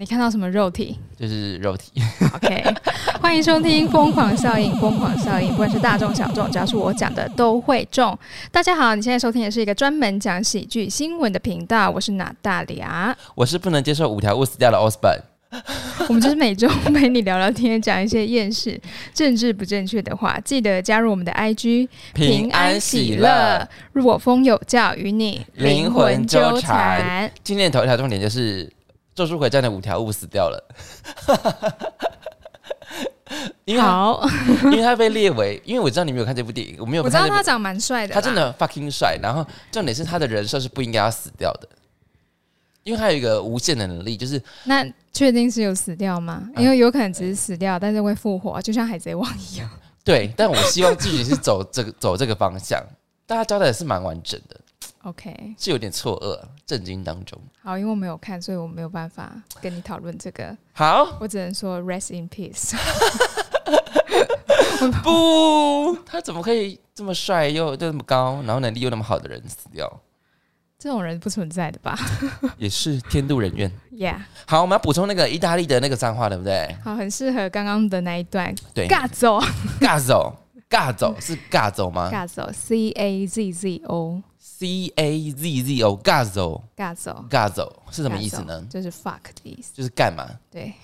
你看到什么肉体就是肉体。？OK，欢迎收听《疯狂效应》，疯狂效应，不管是大众小众，只要是我讲的都会中。大家好，你现在收听的是一个专门讲喜剧新闻的频道，我是娜大雅。我是不能接受五条悟死掉的 Osborn。我们就是每周陪你聊聊天，讲一些厌世、政治不正确的话。记得加入我们的 IG，平安喜乐，，若风有教，与你灵魂纠缠缠。今天的头一条重点就是《咒术回战》的五条悟死掉了，因为好，因为他被列为，因为我知道你没有看这部电影，我没有我看这部。知道他长蛮帅的啦，他真的 fucking 帅，然后重点是他的人设是不应该要死掉的，因为他有一个无限的能力，就是那确定是有死掉吗？因为有可能只是死掉，但是会复活，就像海贼王一样。对，但我希望自己是走这个走这个方向，大家交代的是蛮完整的，OK，是有点错愕，震惊当中。好，因为我没有看，所以我没有办法跟你讨论这个，好，我只能说 rest in peace。不，他怎么可以这么帅又又那么高，然后能力又那么好的人死掉？这种人不存在的吧 也是天妒人怨。？Yeah，好，我们要补充那个意大利的那个脏话，对不对？好，很适合刚刚的那一段。对，尬走，尬走，尬走是尬走吗尬走，C A Z Z O，？C A Z Z O，尬走，尬走尬走是什么意思呢？就是 fuck 的意思。就是干嘛对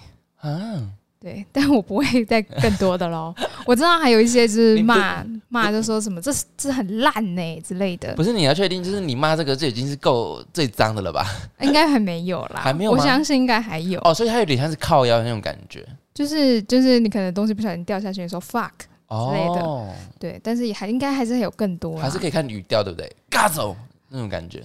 啊？对，但我不会再更多的喽。我知道还有一些就是骂骂，就说什么这是这很烂呢、之类的不，是你要确定，就是你骂这个，这已经是够最脏的了吧？应该还没有啦。我还没有我相信应该还有。哦，所以它有点像是靠腰的那种感觉。就是就是你可能东西不小心掉下去，你说 fuck，类的。哦，对，但是也还应该还是有更多，还是可以看语调，对不对？尬走！那种感觉。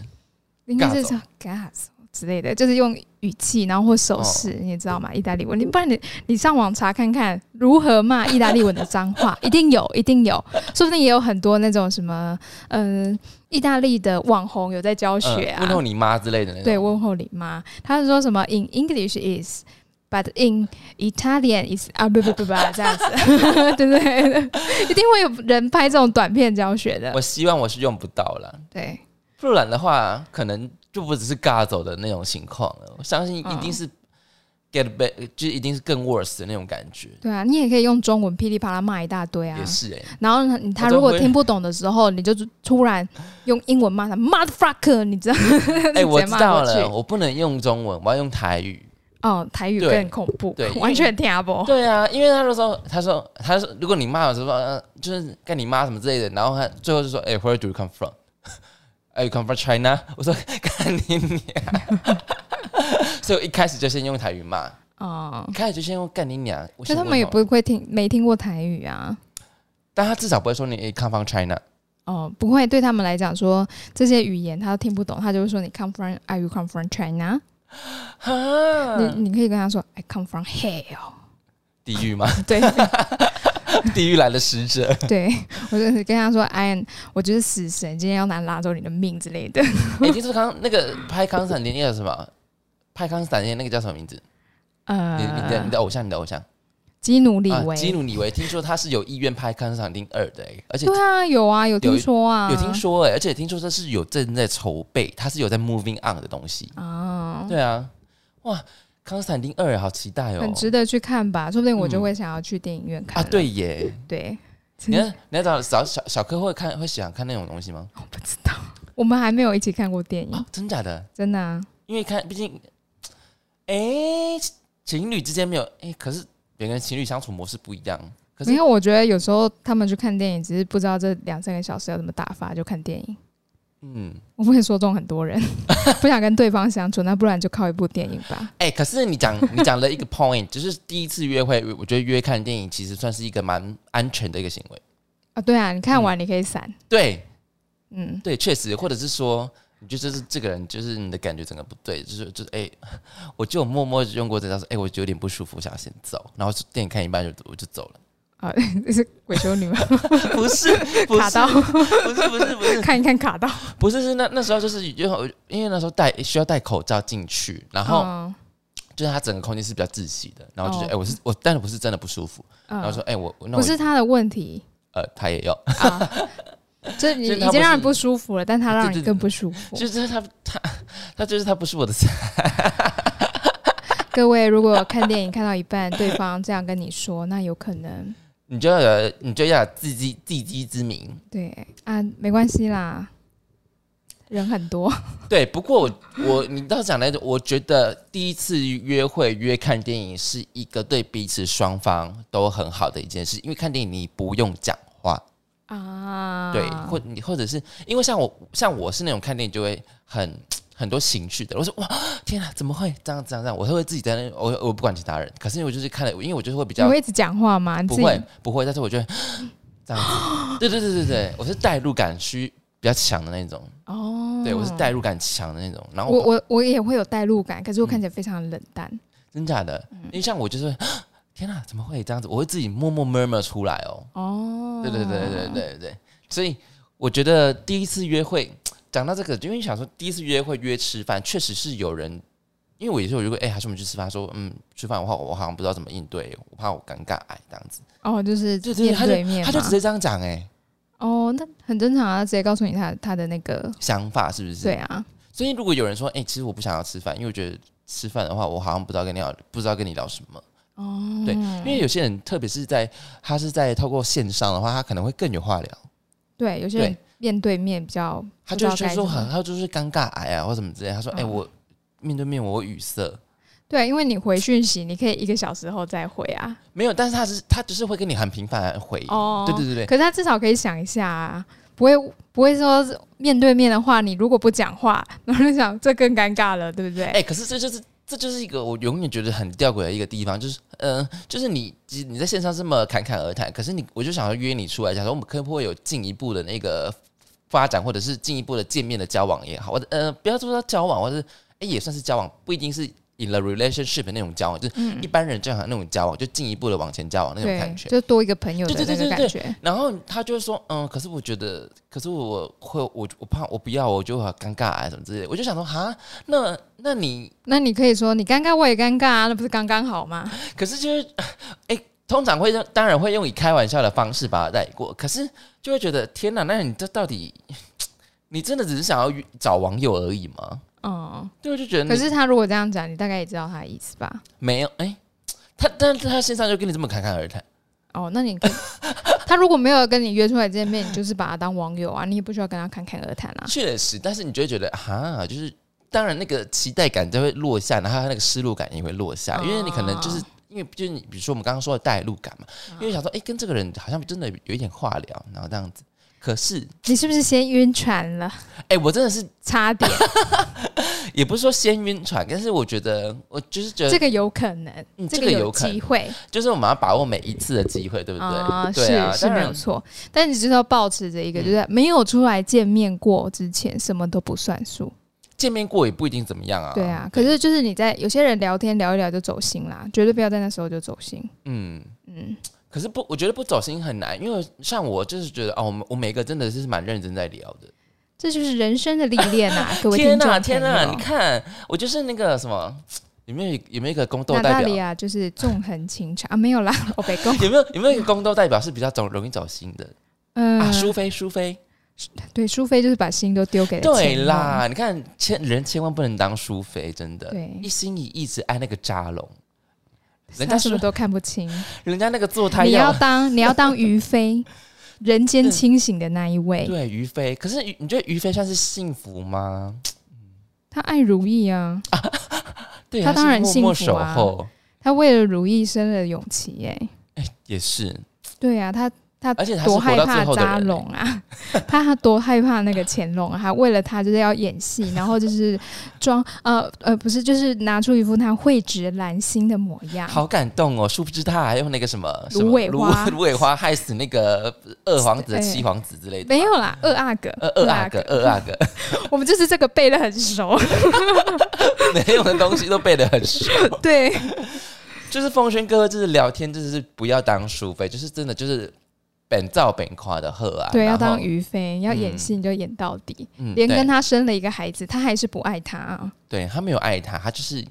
应该是说 gas 之类的，就是用语气，然后或手势，哦。你也知道吗，意大利文，你不然你你上网查看看如何骂 意大利文的脏话，一定有，一定有，说不定也有很多那种什么，嗯、意大利的网红有在教学啊，嗯问候你妈之类的那种。对，问候你妈，他是说什么 in English is。But in Italian is 啊不不不不这样子，对不对，一定会有人拍这种短片教学的我，希望我是用不到了，对，不然的话，可能就不只是尬走的那种情况了。我相信一定是 get back，、就是一定是更 worse 的那种感觉。对啊，你也可以用中文噼里啪啦骂一大堆啊也，是哎、然后呢他如果听不懂的时候，你就突然用英文骂他 motherfucker，你知道？哎、我知道了，我不能用中文，我要用台语。哦，台语对更恐怖对完全听不。对啊，因为他就说，他说，他说，如果你骂我，就说，呃，就是干你妈什么之类的，然后他最后就说，哎、w h e r e do you come from？哎、you come from China？我说干你娘！所以我一开始就先用台语骂，哦一，开始就先用干你娘。我可他们也不会听，没听过台语啊。但他至少不会说你哎 come from China。哦，不会，对他们来讲说这些语言他都听不懂，他就会说你 come from Are you come from China？、哈，你你可以跟他说 I come from hell。地狱吗？对 地狱来的使者。对，我就是跟他说 I am，我就是死神，今天要拿拉走你的命之类的。哎、就是刚那个拍康斯坦丁那个什么，拍康斯坦丁那个叫什么名字？呃，你你的你的偶像，你的偶像。基努里啊维，基努里维，听说他是有意愿拍《康斯坦丁二》的、欸，而且对啊，有啊，有听说啊，有听说哎、而且听说这是有正在筹备，他是有在 moving on 的东西。啊，对啊，哇，《康斯坦丁二》好期待哦！很值得去看吧，说不定我就嗯会想要去电影院看啊，对耶！对，你要你要找小小小柯会看会喜欢看那种东西吗？我不知道，我们还没有一起看过电影，啊，真假的？真的啊，因为看，毕竟，哎、情侣之间没有哎、可是每个人情侣相处模式不一样。可是没有，我觉得有时候他们去看电影，只是不知道这两三个小时要怎么打发，就看电影。嗯，我不会说中很多人 不想跟对方相处，那不然就靠一部电影吧。哎、可是你讲 你讲了一个 point，就是第一次约会，我觉得约看电影其实算是一个蛮安全的一个行为。啊，对啊，你看完你可以闪，对嗯，对，确实，或者是说，你就就是这个人，就是你的感觉整个不对，就是就是哎、我就默默用过这招，说哎、我就有点不舒服，想要先走，然后电影看一半就我就走了。啊，这是鬼修女吗？不是，不是，不是，不是，不是，看一看卡到，不是，是那那时候就是因为因为那时候戴需要戴口罩进去，然后嗯。就是它整个空间是比较窒息的，然后就觉得哦。哎、我是我，但是不是真的不舒服，然后嗯说哎、我不是他的问题。呃他也要，啊，就你已经让人不舒服了，但他让你更不舒服。就是他他他就是他不是我的菜 各位如果看电影看到一半，对方这样跟你说，那有可能你就要有，你就要有自知自知之明。对啊，没关系啦，人很多，对，不过我我你倒讲那种，我觉得第一次约会约看电影是一个对彼此双方都很好的一件事，因为看电影你不用讲话，啊，对，或你或者是因为像我像我是那种看电影就会很很多情绪的，我说哇天啊，怎么会这样这样这样？我会自己在那，我我不管其他人，可是我就是看了，因为我就是会比较你会一直讲话吗？不会不会，但是我觉得这样子，对对对对对，我是代入感需比较强的那种，哦，对我是代入感强的那种，然后我我我也会有代入感，可是我看起来非常冷淡。真假的，嗯因为像我就是天哪，怎么会这样子？我会自己默默 murmur 出来哦，哦，对对对对对对对，所以我觉得第一次约会讲到这个，因为想说第一次约会约吃饭，确实是有人。因为我也是有如果，哎、还是我们去吃饭？他说，嗯，吃饭的话，我好像不知道怎么应对，我怕我尴尬，哎，这样子。哦，就是对对，面他就他就直接这样讲，哎，哦，那很正常啊，直接告诉你他他的那个，想法是不是？对啊，所以如果有人说，哎、其实我不想要吃饭，因为我觉得吃饭的话，我好像不知道跟你聊，不知道跟你聊什么。哦，对因为有些人，特别是在他是在透过线上的话，他可能会更有话聊。对，有些人面对面比较，他就是说很，他就是尴尬癌啊，或什么之类。他说，哎、嗯我面对面我语塞，对，因为你回讯息，你可以一个小时后再回啊。没有，但是他是他只是会跟你很频繁的回。哦，对对对对，可是他至少可以想一下啊，不会不会说面对面的话，你如果不讲话，然后就想这更尴尬了，对不对？哎、可是这就是这就是一个我永远觉得很吊诡的一个地方，就是嗯，就是你你在线上这么侃侃而谈，可是你我就想要约你出来，假如我们可不可以有进一步的那个发展，或者是进一步的见面的交往也好，或者呃，不要说交往，或者是哎、也算是交往，不一定是 in the relationship 的那种交往，就是嗯一般人正常那种交往，就进一步的往前交往那种感，觉。就多一个朋友的那对对对对个感觉。然后他就会说，嗯，可是我觉得，可是我会，我我怕我不要，我就很尴尬啊什么之类的。我就想说，哈，那那你那你可以说你尴尬，我也尴尬啊，那不是刚刚好吗？可是就是，哎、通常会用，当然会用以开玩笑的方式把它带过，可是就会觉得，天哪，那你这到底，你真的只是想要找网友而已吗？嗯，对，我就觉得你，可是他如果这样讲，你大概也知道他的意思吧？没有，哎、他，但是他线上就跟你这么侃侃而谈，哦，那你 他如果没有跟你约出来见面，你就是把他当网友啊，你也不需要跟他侃侃而谈啊。确实，但是你就会觉得，哈，就是当然那个期待感就会落下，然后他那个失落感也会落下，因为你可能就是。因为就是你，比如说我们刚刚说的代入感嘛，因为想说，哎、跟这个人好像真的有一点话聊，然后这样子。可是，你是不是先晕船了？哎、我真的是差点，也不是说先晕船，但是我觉得，我就是觉得，这个有可能，嗯这个有可能机会就是我们要把握每一次的机会，对不对？啊，对啊，是是，没有错。但你就是要保持着一个，嗯就是没有出来见面过之前，什么都不算数。见面过也不一定怎么样啊。对啊，可是就是你在有些人聊天聊一聊就走心啦，绝对不要在那时候就走心。嗯，嗯，可是不，我觉得不走心很难，因为像我就是觉得，哦，我每个真的是蛮认真在聊的。这就是人生的历练呐，各位天听众哪，天哪！朋友你看，我就是那个什么，有没有有没有一个宫斗代表？大里亚就是纵横情场啊，没有啦，我北宫。有没有有没有一个宫斗代表是比较走容易走心的、嗯、啊？淑妃，淑妃，对，淑妃就是把心都丢给了对，啦，你看千人千万不能当淑妃，真的，对一心一意只爱那个扎龙，人家说他什么都看不清。人家那个做胎你要要当 你要当于飞，人间清醒的那一位，对于飞，可是于你觉得于飞算是幸福吗？他爱如意啊，对，他当然幸福啊。候，他为了如意生了勇气耶。也是，对啊，他他多害怕扎龙啊，他多害怕那个乾隆啊，他为了他就是要演戏，然后就是装呃呃不是，就是拿出一副他蕙质兰心的模样。好感动哦！殊不知他还用那个什么芦苇花芦苇花害死那个二皇子、哎七皇子之类的，没有啦，二阿哥，二二阿哥，二阿哥，我们就是这个背的很熟。没用的东西都背的很熟。对，就是奉劝各位，就是聊天，就是不要当淑妃，就是真的就是本造本夸的贺啊。对，要当于妃，要演嗯戏你就演到底，嗯连跟他生了一个孩子，他还是不爱他啊。对他没有爱他，他就是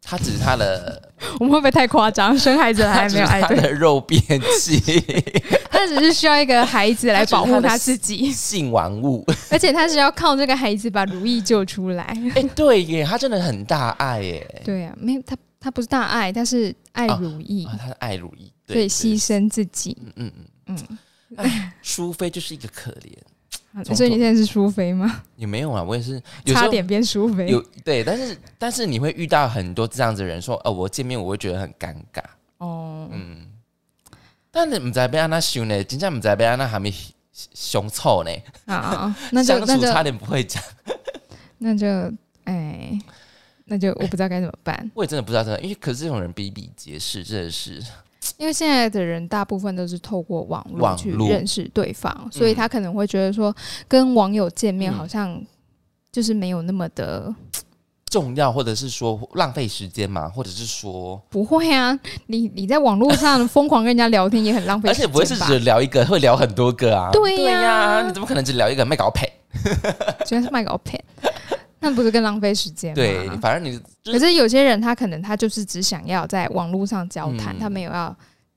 他只是他的，我们会不会太夸张？生孩子他还没有爱他，的肉便器，他只是需要一个孩子来保护他自己，性玩物。而且他是要靠这个孩子把如意救出来。哎、对耶，他真的很大爱耶。对啊，没有他，他不是大爱，他是爱如意，啊，他是爱如意，对，对，牺牲自己。嗯嗯嗯，嗯，淑妃就是一个可怜，所以你现在是淑妃吗？也没有啊，我也是有差点变淑妃。有对，但是但是你会遇到很多这样子的人说，哦，我见面我会觉得很尴尬，哦，嗯，但你唔知被安娜凶呢，真正唔知被安娜还没凶臭呢，啊啊，那就那就差点不会讲，那就哎，那就我不知道该怎么办，我也真的不知道真的，因为可是这种人比比皆是，真的是，因为现在的人大部分都是透过网络去认识对方，所以他可能会觉得说跟网友见面嗯。好像就是没有那么的 重要，或者是说浪费时间嘛，或者是说，不会啊，你你在网络上 疯狂跟人家聊天也很浪费而时间吧，且不会是只聊一个，会聊很多个啊，对呀呀、你怎么可能只聊一个？卖搞配？居然是卖个 pen，那不是更浪费时间吗？对，反正你就是可是有些人他可能他就是只想要在网络上交谈，嗯他没有要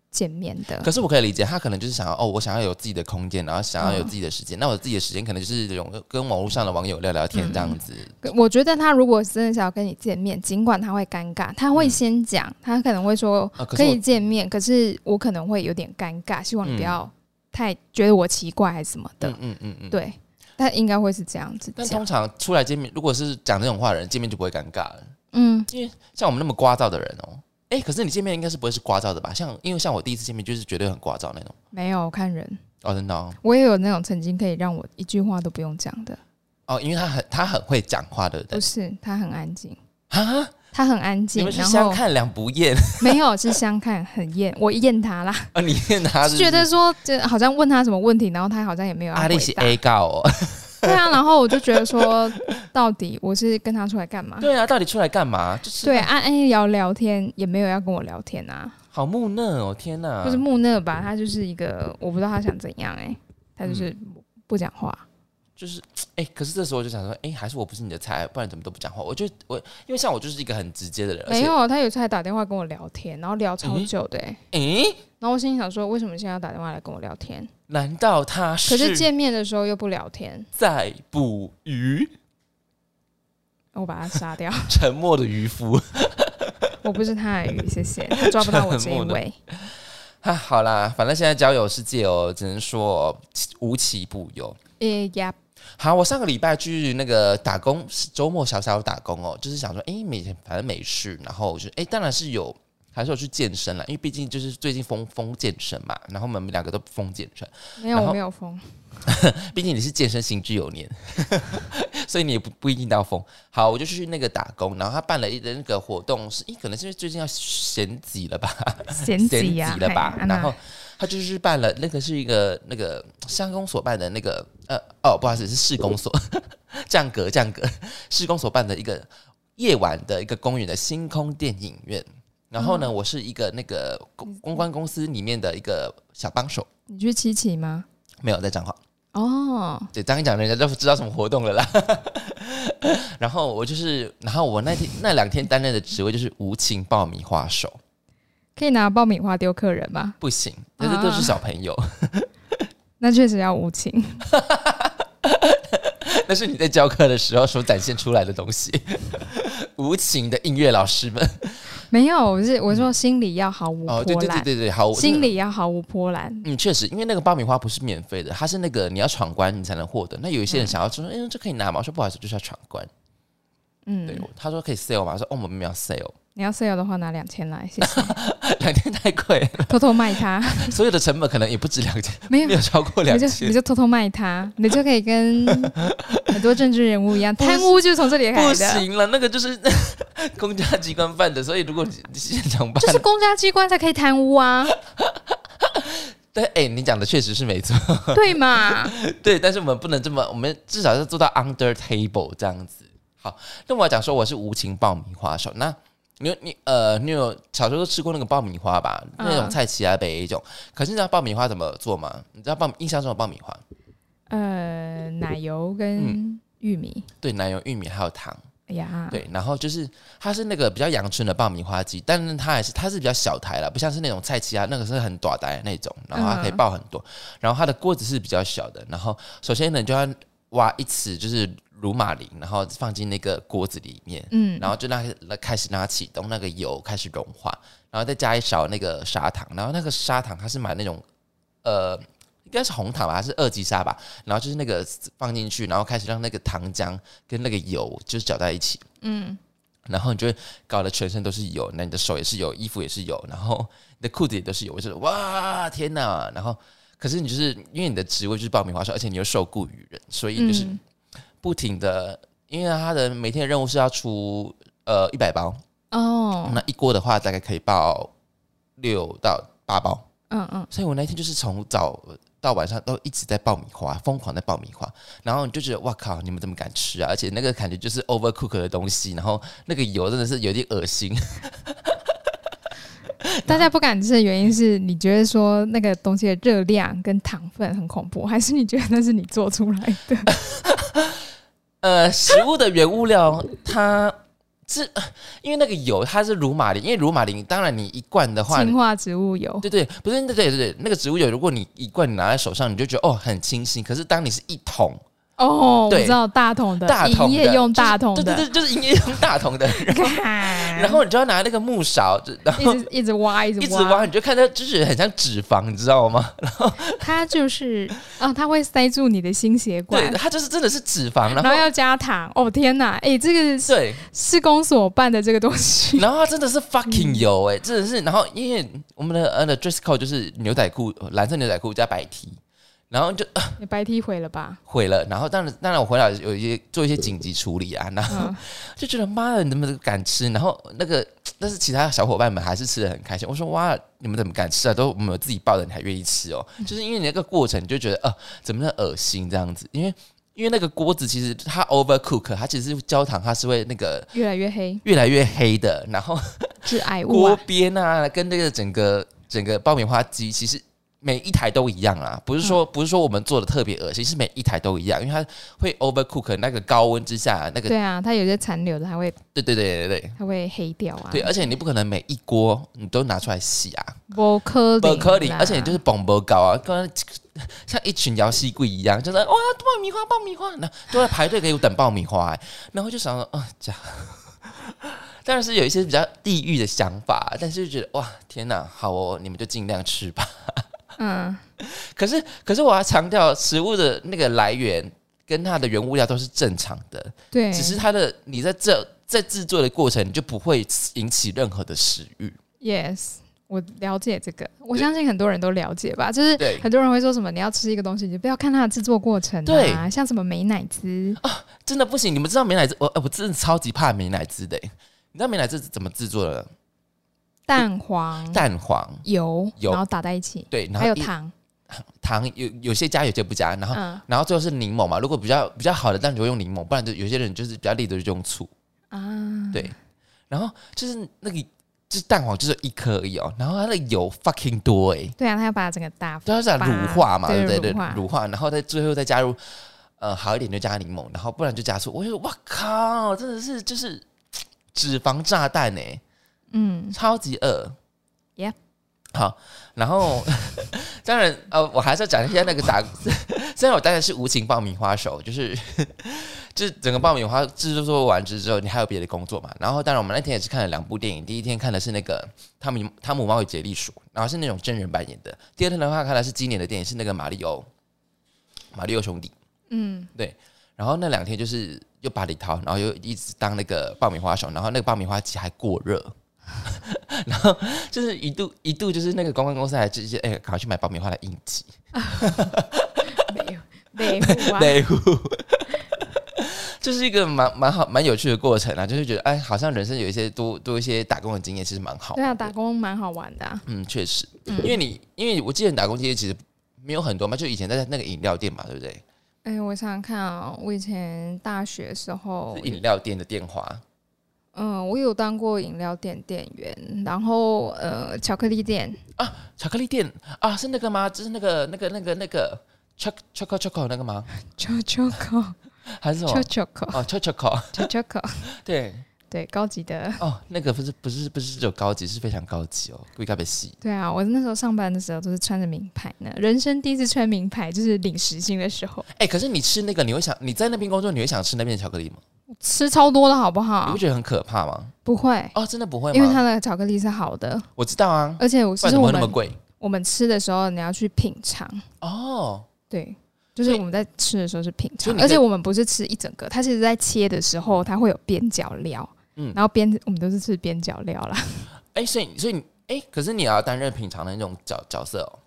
见面的。可是我可以理解，他可能就是想要哦，我想要有自己的空间，然后想要有嗯自己的时间。那我自己的时间可能就是这种跟网络上的网友聊聊天这样子。我觉得他如果真的想要跟你见面，尽管他会尴尬，他会先讲，他可能会说可啊可以见面，可是我可能会有点尴尬，希望你不嗯要太觉得我奇怪还是什么的。嗯嗯嗯嗯。对，但应该会是这样子但通。常出来见面，如果是讲这种话的人，见面就不会尴尬了。嗯，因为像我们那么聒噪的人哦，哎，可是你见面应该是不会是聒噪的吧？像因为像我第一次见面就是绝对很聒噪那种。没有看人，哦，真的哦，我也有那种曾经可以让我一句话都不用讲的，哦因为他很他很会讲话，对不对不？是他很安静，啊，他很安静，你们是然后相看两不厌 没有是相看很厌，我厌他啦。啊？你厌他是觉得说，这好像问他什么问题，然后他好像也没有要回阿力是。A 告哦。对啊，然后我就觉得说，到底我是跟他出来干嘛？对啊，到底出来干嘛？就是对，啊，安聊聊天也没有要跟我聊天啊，好木讷哦，天哪！就是木讷吧，他就是一个我不知道他想怎样哎、他就是嗯不讲话。就是 哎、可是这时候我就想说，哎、还是我不是你的菜，不然怎么都不讲话？我就我因为像我就是一个很直接的人，没有，他有次还打电话跟我聊天，然后聊超久的、欸，哎、然后我心里想说，为什么现在要打电话来跟我聊天？难道他是可是见面的时候又不聊天，在捕鱼？我把他杀掉。沉默的渔夫 我不是他的鱼，谢谢，他抓不到我这一位。啊，好啦，反正现在交友世界哦，只能说、哦、无奇不有。诶呀，好，我上个礼拜去那个打工，周末小小打工哦，就是想说，哎、每天反正没事，然后我就哎、当然是有，还是有去健身了，因为毕竟就是最近疯疯健身嘛，然后我们两个都疯健身，没有，我没有疯。毕竟你是健身行之有年，所以你也不不一定到疯。好，我就去那个打工，然后他办了一个那个活动，是，咦，可能是因为最近要选举了吧，嫌选弃呀，举了吧，然后。他就是办了那个是一个那个乡公所办的那个呃哦不好意思是市公所 降格降格市公所办的一个夜晚的一个公园的星空电影院。然后呢，我是一个那个公公关公司里面的一个小帮手，你去七期吗？没有在彰化。哦，对，这样一讲，人家就知道什么活动了啦。然后我就是，然后我那天那两天担任的职位就是无情爆米花手，可以拿爆米花丢客人吗？不行，那这都是小朋友，那确实要无情。那是你在教课的时候所展现出来的东西。无情的音乐老师们，没有，我是我说心里要毫无哦，对波澜，对对对对，好，心里要毫无波澜。嗯，确实，因为那个爆米花不是免费的，它是那个你要闯关你才能获得。那有一些人想要说，哎、这可以拿吗？我说不好意思，就是要闯关。嗯对，，他说可以 sale 吗？我说哦，我们没有 sale，你要 sale 的话拿两千来，谢谢。两千太贵了，偷偷卖它，所有的成本可能也不止两千，没有没有超过两你就你。就偷偷卖它，你就可以跟很多政治人物一样，贪污就是从这里开不始不，行了，那个就是公家机关办的，所以如果你现场办，就是公家机关才可以贪污啊，对，哎、你讲的确实是没错，对嘛？对，但是我们不能这么，我们至少要做到 under table 这样子。好，那我要讲说我是无情爆米花手，那你有你呃，你有小时候都吃过那个爆米花吧？嗯那种菜奇啊北一种，可是你知道爆米花怎么做吗？你知道爆印象中的爆米花，呃，奶油嗯跟玉米，对，奶油、玉米还有糖。哎呀，对，然后就是它是那个比较阳春的爆米花机，但是它还是它是比较小台了，不像是那种菜奇啊，那个是很短的那种，然后它可以嗯爆很多，然后它的锅子是比较小的，然后首先呢你就要挖一匙就是乳马林，然后放进那个锅子里面，嗯，然后就让开始让它启动，那个油开始融化，然后再加一勺那个砂糖，然后那个砂糖它是买那种呃。应该是红糖吧，还是二级砂吧？然后就是那个放进去，然后开始让那个糖浆跟那个油就是搅在一起，嗯，然后你就会搞得全身都是油，那你的手也是油，衣服也是油，然后你的裤子也都是油，我就是哇天哪！然后可是你就是因为你的职位就是爆米花手，而且你又受雇于人，所以就是嗯不停的，因为他的每天的任务是要出呃一百包，哦，那一锅的话大概可以爆六到八包，嗯嗯，所以我那天就是从早到晚上都一直在爆米花，疯狂的爆米花，然后你就觉得哇靠，你们怎么敢吃啊？而且那个感觉就是 overcook 的东西，然后那个油真的是有点恶心。大家不敢吃的原因是你觉得说那个东西的热量跟糖分很恐怖，还是你觉得那是你做出来的？呃，食物的原物料它是因为那个油它是乳马林，因为乳马林当然你一罐的话。氢化植物油，对对，不是对对对对，那个植物油，如果你一罐你拿在手上，你就觉得哦很清新。可是当你是一桶哦，我知道大桶的，大桶的，营业用大桶的，就是对对对，就是营业用大桶的，然后然然后你就要拿那个木勺，就然后一直一直挖，一直一直挖，你就看它就是很像脂肪，你知道吗？然 后它就是啊，它会塞住你的心血管。对，，它就是真的是脂肪，然后要加糖。哦天哪，哎，这个是对，施工所办的这个东西，然后它真的是 fucking 油哎、真的是。然后因为我们的呃的 dress code 就是牛仔裤，蓝色牛仔裤加白 T，然后就、呃你白 T 毁了吧？毁了。然后当然当然我回来有一些做一些紧急处理啊，然后嗯，就觉得妈的，你怎么敢吃？然后那个但是其他小伙伴们还是吃的很开心。我说哇，你们怎么敢吃啊？都我们有自己抱的，你还愿意吃哦？就是因为你那个过程，你就觉得呃，怎么那么恶心这样子？因为因为那个锅子其实它 overcook，它其实是焦糖，它是会那个越来越黑，越来越黑的，然后致癌物锅啊！边啊，跟那个整个整个爆米花机，其实每一台都一样啊，不是说、不是说我们做的特别恶心，是每一台都一样，因为它会 overcook 那个高温之下，那个对啊，它有些残留的，它会对对对对对它会黑掉啊。对，而且你不可能每一锅你都拿出来洗啊，不可不可能，啦而且你就是蹦蹦高啊，跟 像一群摇西柜一样，就是哇爆米花爆米花，那都在排队给我等爆米花、欸，然后就想说啊这样。当然是有一些比较地域的想法，但是就觉得哇天哪，好哦，你们就尽量吃吧。嗯，可是，可是我要强调，食物的那个来源跟它的原物料都是正常的，对，只是它的你在这在制作的过程，你就不会引起任何的食欲。yes。我了解这个，我相信很多人都了解吧。就是很多人会说什么，你要吃一个东西，你就不要看它的制作过程对啊，像什么美乃滋，真的不行，你们知道美乃滋？我我真的超级怕美乃滋的欸。你知道美乃滋是怎么制作的？蛋黄、蛋黄油，油然后打在一起，对，然后还有糖，糖有有些加，有些不加，然后、嗯然后最后是柠檬嘛。如果比较比较好的，当然就会用柠檬，不然就有些人就是比较烈的就用醋。啊，对，然后就是那个就是蛋黄就是一颗而已哦，然后它的油 fucking 多哎、对啊，他要把整个大都要讲乳化嘛，对不对？对乳化，乳化，然后再最后再加入呃好一点就加柠檬，然后不然就加醋。我就说哇靠，真的是就是脂肪炸弹哎、嗯，超级饿。Yep 好，然后当然呃，我还是要讲一下那个打，虽然我当然是无情爆米花手，就是就是整个爆米花制作完之后，你还有别的工作嘛？然后当然我们那天也是看了两部电影，第一天看的是那个汤姆汤姆猫与杰利鼠，然后是那种真人扮演的；第二天的话看的是今年的电影，是那个马里奥马里奥兄弟。嗯，对然后那两天就是又把里掏，然后又一直当那个爆米花手，然后那个爆米花机还过热，然后就是一度一度就是那个公关公司还直接哎，赶快去买爆米花来应急 没有，没 有啊，内户，就是一个蛮蛮好蛮有趣的过程啊，就是觉得哎，好像人生有一些多多一些打工的经验，其实蛮好。对啊，打工蛮好玩的啊，嗯，确实，因为你因为我记得你打工经验其实没有很多嘛，就以前在那个饮料店嘛，对不对？哎，我想想看啊，我以前大学的时候是，饮料店的电话，嗯，我有当过饮料店店员，然后呃，巧克力店啊，巧克力店啊，是那个吗？就是那个那个那个那个 choc choco choco 那个吗？choco 还是什么？choco 哦，choco 对，对，高级的。哦，那个不是不是不是只有高级，是非常高级哦，贵咖啡洗。对啊，我那时候上班的时候都是穿着名牌呢，人生第一次穿名牌就是领时薪的时候，哎、可是你吃那个，你会想你在那边工作，你会想吃那边的巧克力吗？吃超多的好不好你不？觉得很可怕吗？不会，哦，真的不会吗？因为它的巧克力是好的，我知道啊，而且我不然怎么其实我们会那么贵？我们吃的时候你要去品尝，哦，对。就是我们在吃的时候是品尝，而且我们不是吃一整个，它其实在切的时候它会有边角料，嗯然后边我们都是吃边角料啦。哎、所以所以你哎、可是你也要担任品尝的那种角角色哦。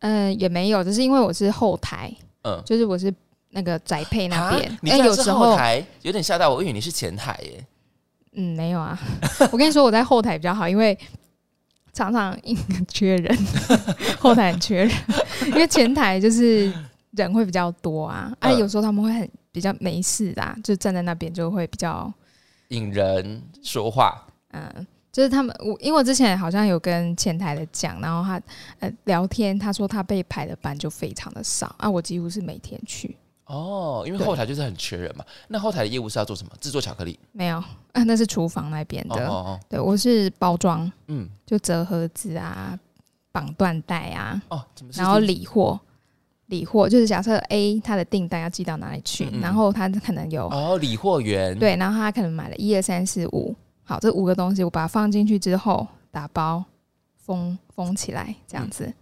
嗯，也没有，只是因为我是后台，嗯，就是我是那个宅配那边哎，有时候后台，有点吓到我，我以为你是前台耶。嗯没有啊。我跟你说，我在后台比较好，因为常常 缺人，后台很缺人，因为前台就是人会比较多啊，啊，嗯有时候他们会很比较没事的、啊，就站在那边就会比较引人说话，嗯。就是他们，我因为我之前好像有跟前台的讲，然后他呃聊天，他说他被排的班就非常的少啊，我几乎是每天去，哦，因为对。后台就是很缺人嘛。那后台的业务是要做什么？制作巧克力。没有啊，那是厨房那边的，哦哦哦，对我是包装，嗯，就折盒子啊、绑缎带啊，哦，怎么然后理货，理货就是假设 A 他的订单要寄到哪里去，嗯嗯。然后他可能有、哦，理货员，，对，然后他可能买了一二三四五，好，这五个东西我把它放进去之后打包封封起来，这样子、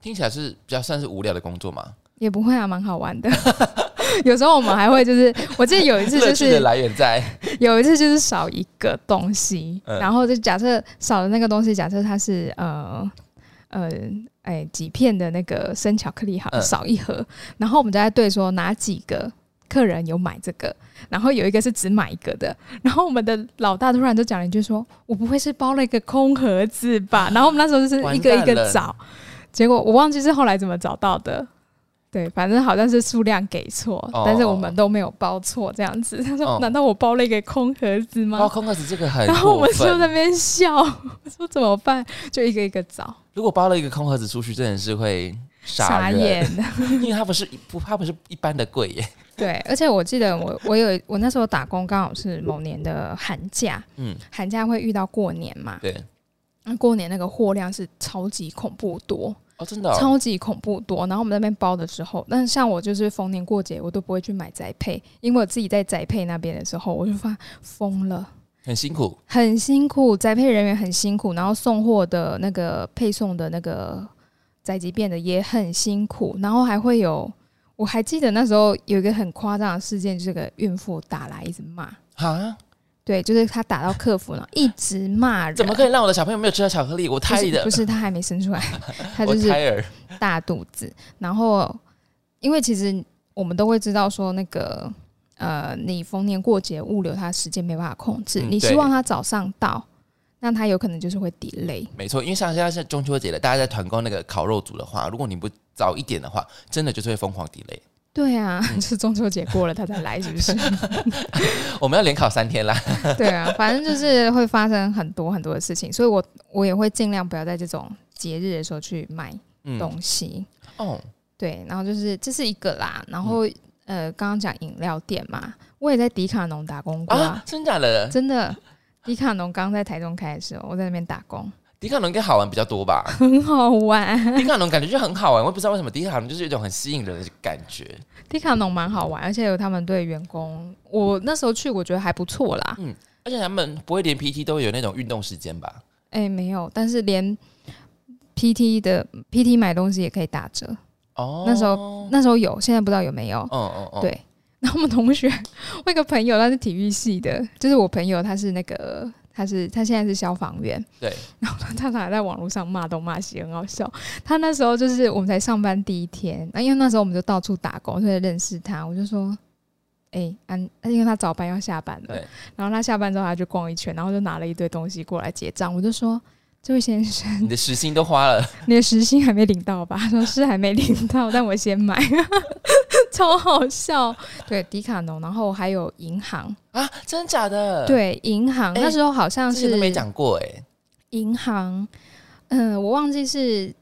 听起来是比较算是无聊的工作嘛。也不会啊，蛮好玩的。有时候我们还会就是，我记得有一次就是的来源在。有一次就是少一个东西，嗯。然后就假设少的那个东西，假设它是呃呃哎几片的那个生巧克力好，嗯。少一盒，然后我们就在对说哪几个客人有买这个，然后有一个是只买一个的，然后我们的老大突然就讲了一句说：“我不会是包了一个空盒子吧？” 然后我们那时候就是一个一个找，结果我忘记是后来怎么找到的。对，反正好像是数量给错，哦但是我们都没有包错，这样子。他说：“哦难道我包了一个空盒子吗？”包空盒子这个很然后我们就在那。边笑，我 说怎么办？就一个一个找，如果包了一个空盒子出去，真的是会傻眼。因为它不是不，它不是一般的贵耶。对，而且我记得我我有我那时候打工刚好是某年的寒假，嗯，寒假会遇到过年嘛，对，那过年那个货量是超级恐怖多，哦，真的、哦，超级恐怖多。然后我们那边包的时候，但是像我就是逢年过节我都不会去买宅配，因为我自己在宅配那边的时候，我就发疯了。很辛苦。很辛苦，宅配人员很辛苦，然后送货的那个配送的那个宅急便的也很辛苦，然后还会有，我还记得那时候有一个很夸张的事件，就是个孕妇打来一直骂，哈，对，就是他打到客服了，一直骂人，怎么可以让我的小朋友没有吃到巧克力？我不胎里的是不，是，他还没生出来，他就是大肚子，然后因为其实我们都会知道说那个呃，你逢年过节物流它时间没办法控制，嗯你希望他早上到，那他有可能就是会 delay。没错，因为像现在是中秋节了，大家在团购那个烤肉组的话，如果你不早一点的话，真的就是会疯狂 delay。对啊，嗯就是中秋节过了他才来，是不是？我们要连考三天啦。对啊，反正就是会发生很多很多的事情，所以我我也会尽量不要在这种节日的时候去买嗯，东西。哦，对，然后就是这是一个啦，然后、嗯呃，刚刚讲饮料店嘛，我也在迪卡侬打工过啊，真假的？真的。迪卡侬刚在台中开的时候，我在那边打工，迪卡侬应该好玩比较多吧？很好玩。迪卡侬感觉就很好玩，我也不知道为什么迪卡侬就是有一种很吸引人的感觉。迪卡侬蛮好玩，而且有他们对员工，我那时候去我觉得还不错啦。嗯而且他们不会连 PT 都有那种运动时间吧？哎、没有，但是连 PT 的 PT 买东西也可以打折，哦，那时候那时候有，现在不知道有没有。嗯嗯嗯，对，然后我们同学，我有个朋友他是体育系的，就是我朋友他是那个他是他现在是消防员，对，然后他常常在网络上骂东骂西，很好笑。他那时候就是我们才上班第一天，那因为那时候我们就到处打工，所以认识他，我就说。哎、安，因为他早班要下班了，然后他下班之后他就逛一圈，然后就拿了一堆东西过来结账。我就说：“这位先生，你的时薪都花了，你的时薪还没领到吧？”他说：“是还没领到，但我先买。”超好笑。对，迪卡侬，然后还有银行，啊，真假的？，对，银行、哎那时候好像是都没讲过哎。银行，嗯、我忘记是，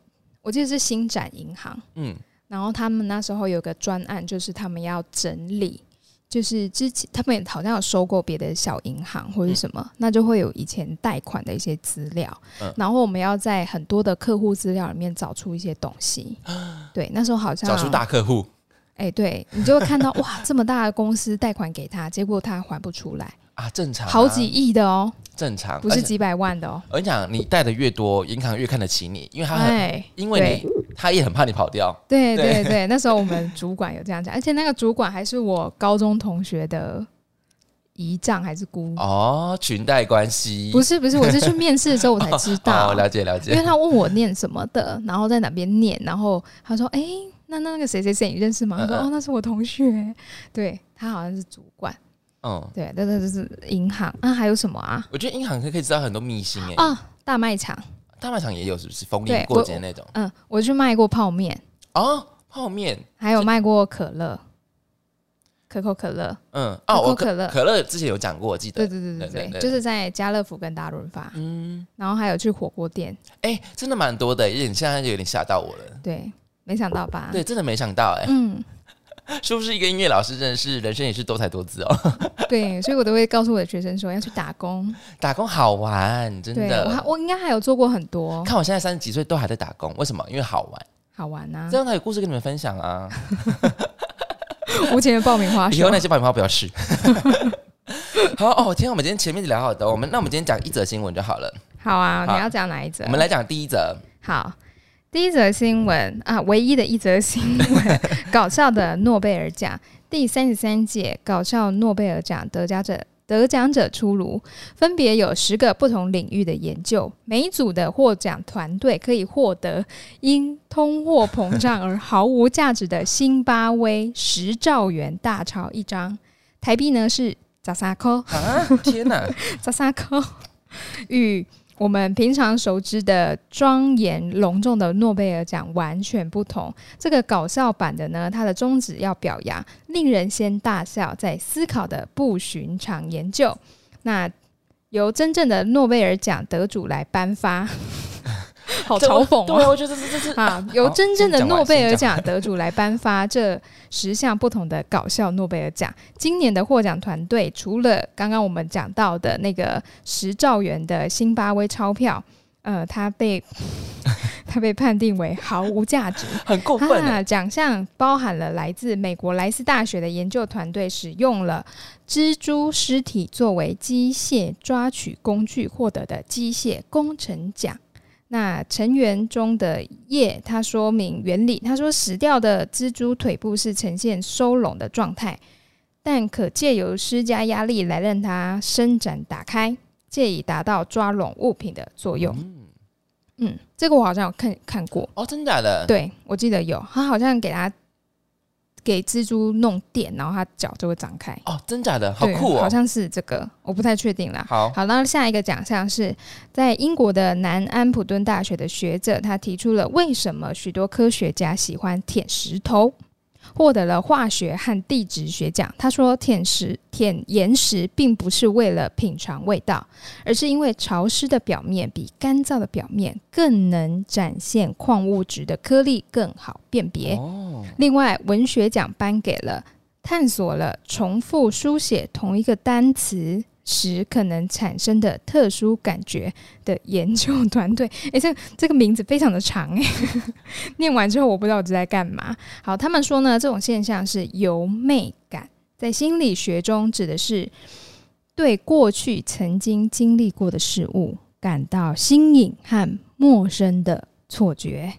我记得是新展银行。嗯，然后他们那时候有个专案，就是他们要整理，就是之前他们好像有收购别的小银行或者什么，那就会有以前贷款的一些资料，嗯。然后我们要在很多的客户资料里面找出一些东西。对，那时候好像找出大客户。哎、对你就会看到哇，这么大的公司贷款给他，结果他还不出来，啊，正常啊、好几亿的哦，正常，不是几百万的哦。我跟你讲，你贷的越多，银行越看得起你，因为他很，哎，因为你他也很怕你跑掉。对对对对，那时候我们主管有这样讲，而且那个主管还是我高中同学的姨丈还是姑，哦，裙带关系不是不是，我是去面试的时候我才知道，哦，了解了解因为。他问我念什么的，然后在哪边念，然后他说：“哎、那那那个谁谁谁你认识吗？”我说：“嗯嗯哦，那是我同学。”对他好像是主管，嗯，对，那那就是银行。啊，还有什么啊？我觉得银行可以可以知道很多秘辛哎，啊，大卖场，大卖场也有是不是？逢对年过节那种？嗯，我去卖过泡面，哦，泡面，还有卖过可乐，可口可乐，嗯，哦，我口可乐。可乐之前有讲过，我记得。对对对对对，对。对对就是在家乐福跟大润发，嗯，然后还有去火锅店，哎，真的蛮多的，有点现在就有点吓到我了。对，没想到吧？对，真的没想到哎，嗯，是不是一个音乐老师真的是人生也是多才多姿哦？对，所以我都会告诉我的学生说要去打工。打工好玩，真的我。我应该还有做过很多看我现在三十几岁都还在打工，为什么？因为好玩，好玩啊这，样才有故事跟你们分享啊。无情的爆米花手以后那些爆米花不要吃。好哦，天啊，我们今天前面聊好的，我们那我们今天讲一则新闻就好了。好啊，好你要讲哪一则？我们来讲第一则，好，第一则新闻啊，唯一的一则新闻，搞笑的诺贝尔奖。第三十三届搞笑诺贝尔奖得奖者。得奖者出炉，分别有十个不同领域的研究，每一组的获奖团队可以获得因通货膨胀而毫无价值的新巴威十兆元大钞一张，台币呢是扎萨扣，啊！天哪，扎萨科与我们平常熟知的庄严隆重的诺贝尔奖完全不同。这个搞笑版的呢，它的宗旨要表扬令人先大笑再思考的不寻常研究。那由真正的诺贝尔奖得主来颁发，好嘲讽对，哦！我觉得这这这啊，由真正的诺贝尔奖得主来颁发这十项不同的搞笑诺贝尔奖。今年的获奖团队除了刚刚我们讲到的那个十兆元的辛巴威钞票，呃，他被 他被判定为毫无价值。很过分欸。啊，奖项包含了来自美国莱斯大学的研究团队使用了蜘蛛尸体作为机械抓取工具获得的机械工程奖。那成员中的叶，他说明原理。他说，死掉的蜘蛛腿部是呈现收拢的状态，但可借由施加压力来让它伸展打开，借以达到抓拢物品的作用。嗯，嗯，这个我好像有看看过。哦，真假的？，对，我记得有，他好像给他给蜘蛛弄电，然后它脚就会张开，哦，真假的，好酷哦。好像是这个，我不太确定啦。好，好，那下一个奖项是在英国的南安普敦大学的学者，他提出了为什么许多科学家喜欢舔石头，获得了化学和地质学奖。他说，舔石舔岩石并不是为了品尝味道，而是因为潮湿的表面比干燥的表面更能展现矿物质的颗粒更好辨别。哦，另外，文学奖颁给了探索了重复书写同一个单词时可能产生的特殊感觉的研究团队。诶，这这个名字非常的长诶，念完之后我不知道我在干嘛。好，他们说呢，这种现象是由媚感，在心理学中指的是对过去曾经经历过的事物感到新颖和陌生的错觉。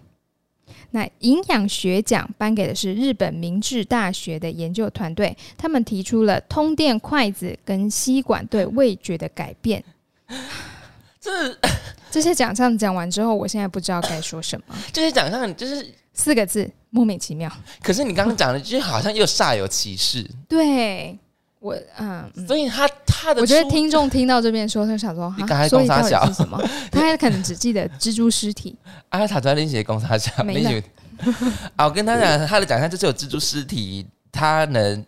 那营养学奖颁给的是日本明治大学的研究团队，他们提出了通电筷子跟吸管对味觉的改变。这 这些奖项讲完之后，我现在不知道该说什么，这些奖项就是，四个字，莫名其妙。可是你刚刚讲的，就好像又煞有其事，对我，嗯。嗯所以他他的我觉得听众听到这边说，他想说，你刚才啊所以到底公杀小是什么？他可能只记得蜘蛛尸体，啊，他在练习公杀小，没了练习 啊，我跟他讲，他的奖项就是有蜘蛛尸体，他能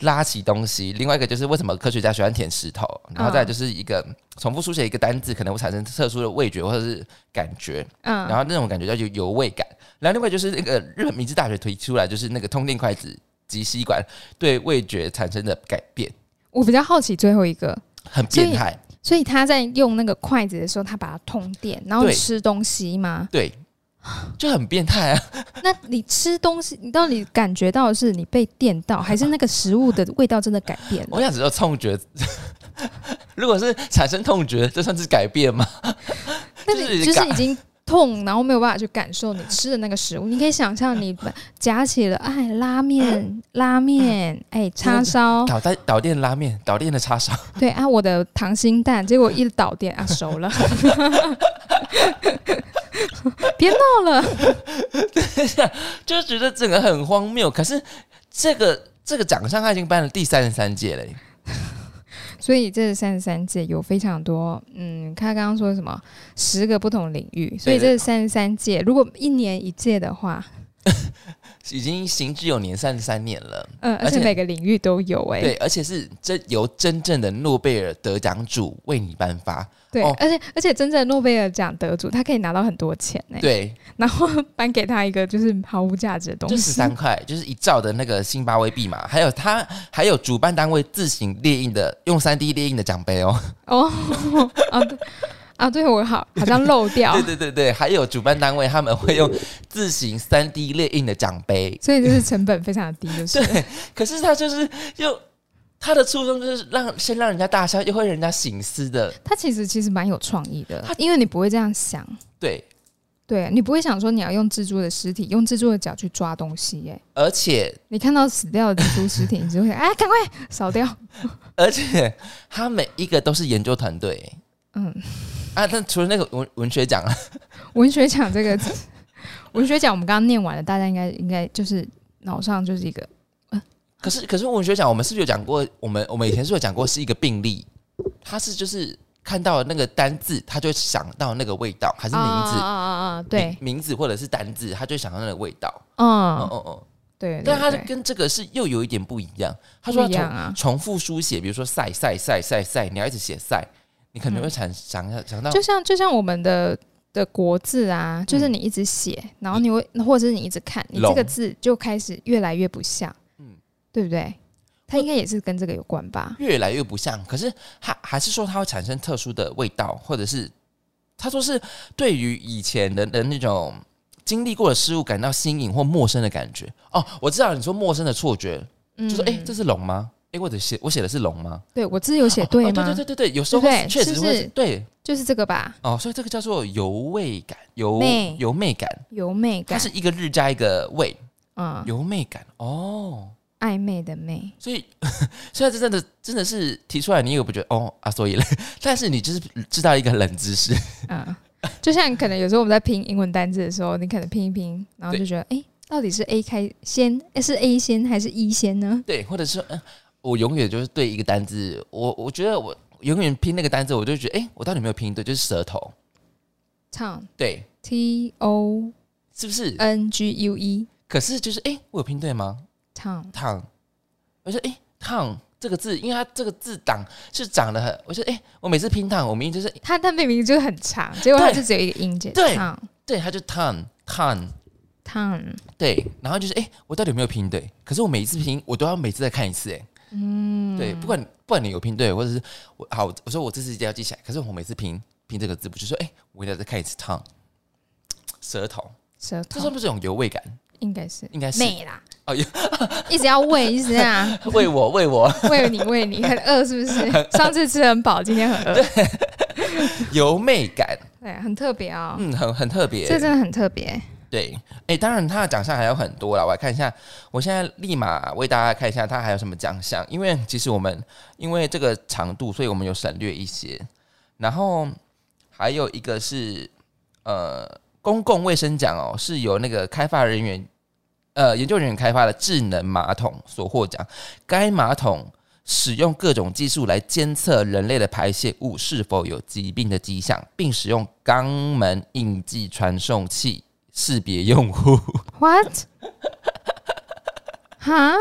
拉起东西。另外一个就是为什么科学家喜欢舔石头，然后再来就是一个重复书写一个单字，可能会产生特殊的味觉或者是感觉，嗯然嗯，后那种感觉叫有油味感。然后另外就是那个日本明治大学推出来，就是那个通电筷子及吸管对味觉产生的改变，我比较好奇最后一个，很变态。所以他在用那个筷子的时候，他把它通电，然后吃东西吗？对，就很变态啊！那你吃东西，你到底感觉到的是你被电到，还是那个食物的味道真的改变了？我想知道痛觉，如果是产生痛觉，这算是改变吗？那就是你就是已经痛，然后没有办法去感受你吃的那个食物。你可以想象你 夹起了哎拉面、拉面，哎叉烧，导电导电拉面，导电的叉烧，对啊，我的溏心蛋，结果一导电啊熟了，别闹了。就觉得整个很荒谬。可是这个这个奖项他已经颁了第三十三届了耶，所以这三十三届有非常多，嗯，他刚刚说什么十个不同领域，所以这三十三届，如果一年一届的话，已经行之有年，三十三年了。嗯，而而且且每个领域都有、哎，对，而且是真由真正的诺贝尔得奖主为你颁发。对，哦而且而且真正的诺贝尔奖得主，他可以拿到很多钱呢、对，然后颁给他一个就是毫无价值的东就十，三块，就是一兆的那个辛巴威币嘛。还有他还有主办单位自行列印的用三 D 列印的奖杯哦。哦，啊，对我好好像漏掉 对，对对对，还有主办单位他们会用自行三 D 列印的奖杯。所以就是成本非常的低，就是对，可是他就是又他的初衷就是让先让人家大笑，又会让人家醒思的。他其实其实蛮有创意的，因为你不会这样想。对，对你不会想说你要用蜘蛛的尸体，用蜘蛛的脚去抓东西耶、而且你看到死掉的蜘蛛尸体，你就会哎，赶快扫掉。而且他每一个都是研究团队。嗯，啊，但除了那个文文学奖啊，文学奖这个 文学奖，我们刚刚念完了，大家应该应该就是脑上就是一个可是可是文学奖，我们是不是有讲过？我们我们以前是有讲过是一个病例，他是就是看到那个单字，他就想到那个味道，还是名字？啊啊啊啊，对名，名字或者是单字，他就想到那个味道。嗯嗯，哦哦，对，但他跟这个是又有一点不一样。他说他重、重复书写，比如说晒晒晒晒晒，你要一直写晒，你可能会产想想想到就像就像我们的的国字啊，就是你一直写，然后你会或者是你一直看，你这个字就开始越来越不像，嗯对不对？它应该也是跟这个有关吧？越来越不像。可是还还是说它会产生特殊的味道，或者是他说是对于以前的的那种经历过的事物感到新颖或陌生的感觉。哦，我知道你说陌生的错觉，嗯就说哎、诶这是龙吗？哎、或者写我写的是龙吗？对我字有写对哦吗？对对对对对，有时候确实会对就是这个吧，哦，所以这个叫做油味感，油媚油媚感，油媚感，它是一个日加一个味，嗯，油媚感哦。暧昧的媚，所以，虽然这真的真的是提出来，你也不觉得哦啊，所以嘞，但是你就是知道一个冷知识，嗯，就像可能有时候我们在拼英文单字的时候，你可能拼一拼，然后就觉得，哎，到底是 A 开先，诶是 A 先还是 E 先呢？对，或者是嗯，我永远就是对一个单字，我我觉得我永远拼那个单字，我就觉得，哎、我到底有没有拼对？就是舌头，唱对，T O 是不是？N G U E 可是就是，哎、我有拼对吗？唱，烫，我说，哎、烫这个字，因为它这个字长是长得很，我说，哎、我每次拼烫，我明明就是它它明明就很长，结果它对就只有一个音节，对唱对，它就烫烫。唱，对，然后就是哎、诶我到底有没有拼对？可是我每一次拼，我都要每次再看一次、哎，嗯，对，不管不管你有拼对，或者是我好，我说我这次一定要记起来。可是我每次拼拼这个字，我就说，哎、我一定要再看一次 tongue，舌头，舌头这算不是一种油味感？应该是应该是美啦，哦，一直要喂，一直这样为 我喂我 喂你喂你，很饿是不是？上次吃很饱，今天很饿，油媚感，对，很特别哦，嗯，很很特别。这真的很特别。对，哎、当然他的奖项还有很多啦，我来看一下，我现在立马为大家看一下他还有什么奖项，因为其实我们因为这个长度，所以我们有省略一些，然后还有一个是呃公共卫生奖哦，是由那个开发人员呃研究人员开发的智能马桶所获奖，该马桶。使用各种技术来监测人类的排泄物是否有疾病的迹象，并使用肛门印记传送器识别用户。What？哈？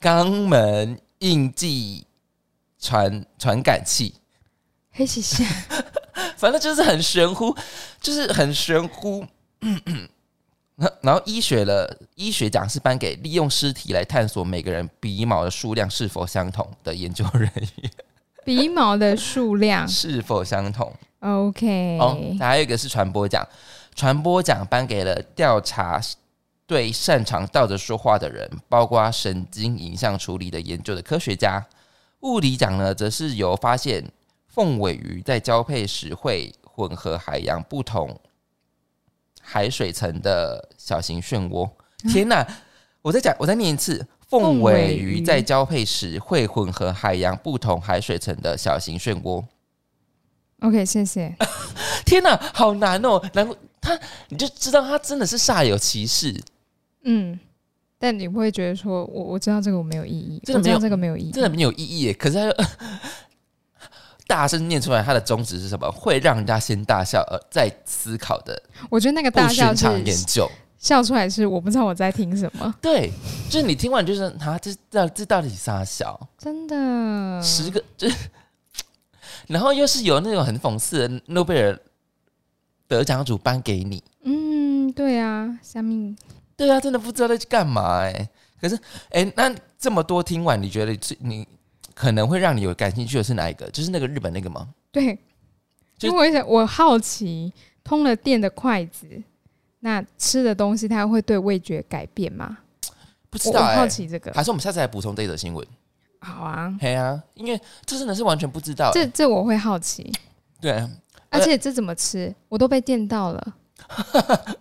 肛门印记传传感器，黑喜下 反正就是很玄乎，就是很玄乎。那然后医学的医学奖是颁给利用尸体来探索每个人鼻毛的数量是否相同的研究人员鼻毛的数量 是否相同。，OK，哦，还有一个是传播奖，传播奖颁给了调查对擅长倒着说话的人，包括神经影像处理的研究的科学家。物理奖呢，则是由发现凤尾鱼在交配时会混合海洋不同海水层的小型漩涡。天哪！我再讲，我再念一次。凤尾鱼在交配时会混合海洋不同海水层的小型漩涡。OK，谢谢。天哪，好难哦！难怪他，你就知道他真的是煞有其事，嗯，但你不会觉得说我我知道这个我没有意义，真的没有这个没有意义，真的没有意义耶。可是他又 大声念出来，他的宗旨是什么？会让人家先大笑，而再思考的我觉得那个大笑寻常研究。笑出来是我不知道我在听什么，对，就是你听完就是啊，这这这到底啥笑？真的。十个，就是，然后又是有那种很讽刺的诺贝尔得奖组颁给你，嗯，对啊，下面对啊，真的不知道在干嘛哎、可是哎、那这么多听完，你觉得最你可能会让你有感兴趣的是哪一个？就是那个日本那个吗？对，就因为我想我好奇，通了电的筷子，那吃的东西它会对味觉改变吗？不知道哎、好奇这个。还是我们下次来补充这一则新闻？好啊，嘿啊，因为这真的是完全不知道、这欸。这我会好奇，对啊，而且这怎么吃，我都被电到了。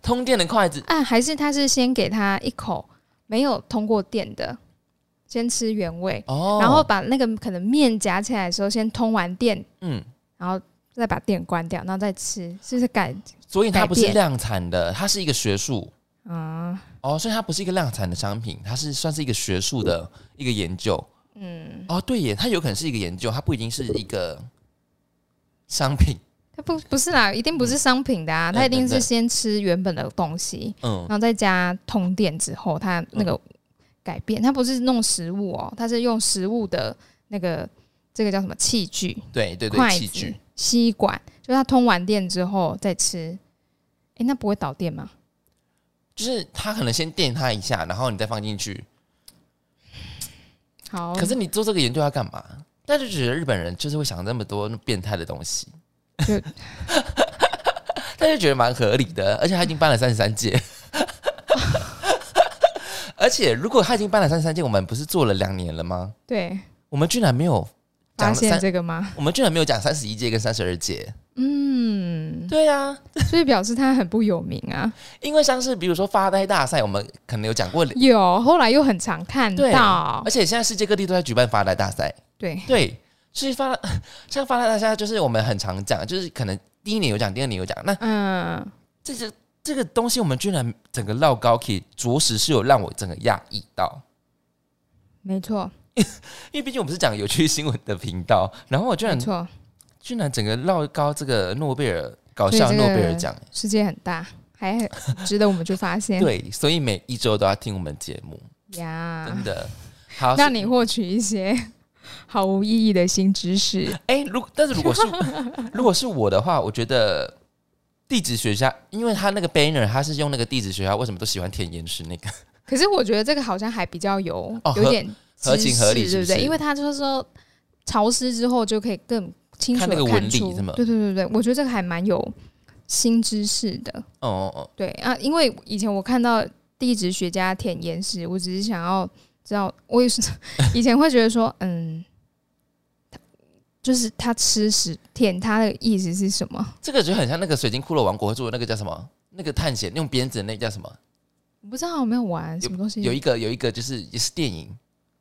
通电的筷子啊，还是他是先给他一口没有通过电的，先吃原味，哦，然后把那个可能面夹起来的时候先通完电，嗯，然后再把电关掉，然后再吃，是不是改？所以它不是量产的，它是一个学术嗯哦，所以它不是一个量产的商品，它是算是一个学术的一个研究。嗯，哦，对耶，它有可能是一个研究，它不一定是一个商品。它不不是啦，一定不是商品的啊，嗯它一定是先吃原本的东西，嗯然后再加通电之后，它那个改变，它不是弄食物哦，它是用食物的那个这个叫什么器具，对对对，器具。、吸管，就是它通完电之后再吃。诶，那不会导电吗？就是它可能先电它一下，然后你再放进去。好，可是你做这个研究要干嘛？但就觉得日本人就是会想那么多变态的东西，就 他就觉得蛮合理的，而且他已经搬了三十三届。而且如果他已经搬了三十三届，我们不是做了两年了吗？对我们居然没有发现讲三，这个吗？我们居然没有讲三十一届跟三十二届。嗯，对啊，所以表示他很不有名啊。因为像是比如说发呆大赛，我们可能有讲过，有，后来又很常看对到而。且现在世界各地都在举办发呆大赛。对，对，所以发 像发呆大赛就是我们很常讲，就是可能第一年有讲，第二年有讲，那嗯，这个这个东西，我们居然整个绕高 K，着实是有让我整个讶异到。没错，因为毕竟我们是讲有趣新闻的频道，然后我居然没错，居然整个绕高这个诺贝尔搞笑诺贝尔奖，世界很大，还很值得我们去发现。对，所以每一周都要听我们节目，呀，真的好。让你获取一些毫无意义的新知识。哎、如但是如果是 如果是我的话，我觉得地质学家，因为他那个 banner 他是用那个地质学家为什么都喜欢填岩石那个，可是我觉得这个好像还比较有、哦有点合情合理对不对？因为他就是说潮湿之后就可以更清楚看那个的看出，纹理是吗对对对对，我觉得这个还蛮有新知识的。哦哦哦，对啊，因为以前我看到地质学家舔岩石，我只是想要知道，我也是以前会觉得说，嗯，他就是他吃屎舔他的意思是什么？这个就很像那个水晶骷髅王国会做的那个叫什么？那个探险用鞭子的那个叫什么？我不知道我没有玩什么东西？有一个有一个就是也是电影，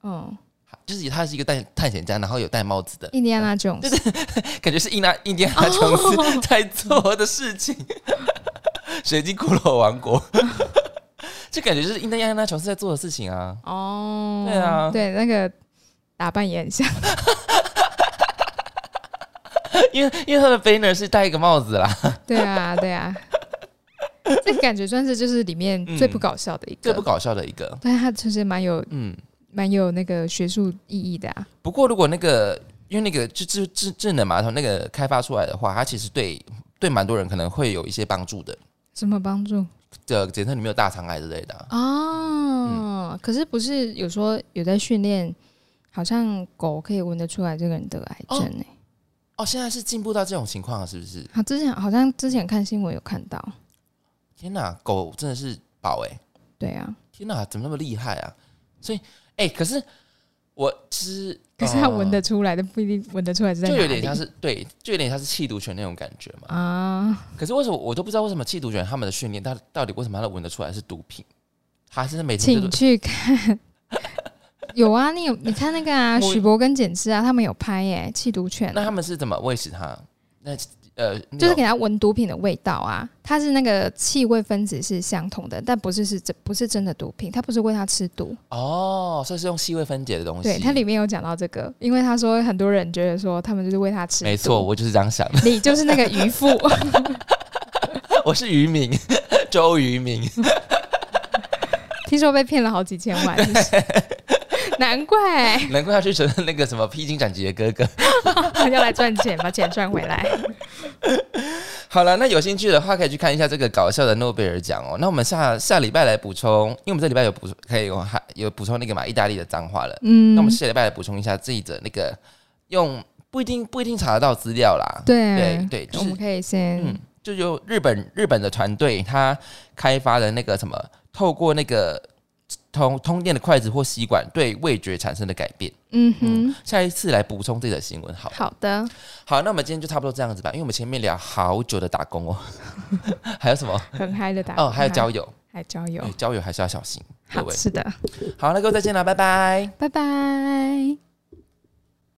嗯，就是他是一个探探险家，然后有戴帽子的，印第安纳琼斯，感觉是印第印第安纳琼斯在做的事情。水晶骷髅王国，就感觉就是印第安纳琼斯在做的事情啊。哦，对啊。对，那个打扮也很像，因为因为他的 banner 是戴一个帽子啦，对啊，对啊，这感觉算是就是里面最不搞笑的一个，最不搞笑的一个。但它其实蛮有嗯，蛮有那个学术意义的啊。不过如果那个因为那个智智智智能马桶那个开发出来的话，它其实对对蛮多人可能会有一些帮助的。什么帮助？的检测你没有大肠癌之类的啊、哦，可是不是有说有在训练，好像狗可以闻得出来这个人得癌症呢、哦，现在是进步到这种情况了，是不是？好，之前好像之前看新闻有看到，天哪，狗真的是宝哎！对啊，天哪，怎么那么厉害啊？所以，哎、可是我其实，可是他闻呃得出来的不一定闻得出来是在就有点像是对，就有点像是气毒犬那种感觉嘛。啊，可是为什么我都不知道为什么气毒犬他们的训练，他到底为什么他能闻得出来是毒品？还是每天请去看。有啊，你有你看那个啊，许博跟简之啊，他们有拍耶、气毒犬那他们是怎么喂食它？那呃，就是给他闻毒品的味道啊，它是那个气味分子是相同的，但不是是真不是真的毒品，他不是喂他吃毒。哦，所以是用气味分解的东西。对，它里面有讲到这个，因为他说很多人觉得说他们就是喂他吃，没错，我就是这样想的。你就是那个渔夫，我是渔民，周渔民。听说被骗了好几千万，难怪难怪他去成那个什么披荆斩棘的哥哥。要来赚钱，把钱赚回来。好了，那有兴趣的话可以去看一下这个搞笑的诺贝尔奖哦。那我们下下礼拜来补充，因为我们这礼拜有补充，可以有还有补充那个嘛意大利的脏话了。嗯那我们下礼拜来补充一下这一则那个用不一定不一定查得到资料啦。对对对就是我们可以先、嗯，就有日本日本的团队，他开发的那个什么，透过那个通通电的筷子或吸管对味觉产生的改变。嗯哼，下一次来补充这则新闻好。好的，好，那我们今天就差不多这样子吧，因为我们前面聊好久的打工哦，还有什么？很嗨的打工哦，还有交友，还有交友对，，交友还是要小心，各好，位。是的，好，那各位再见了，拜拜。拜拜。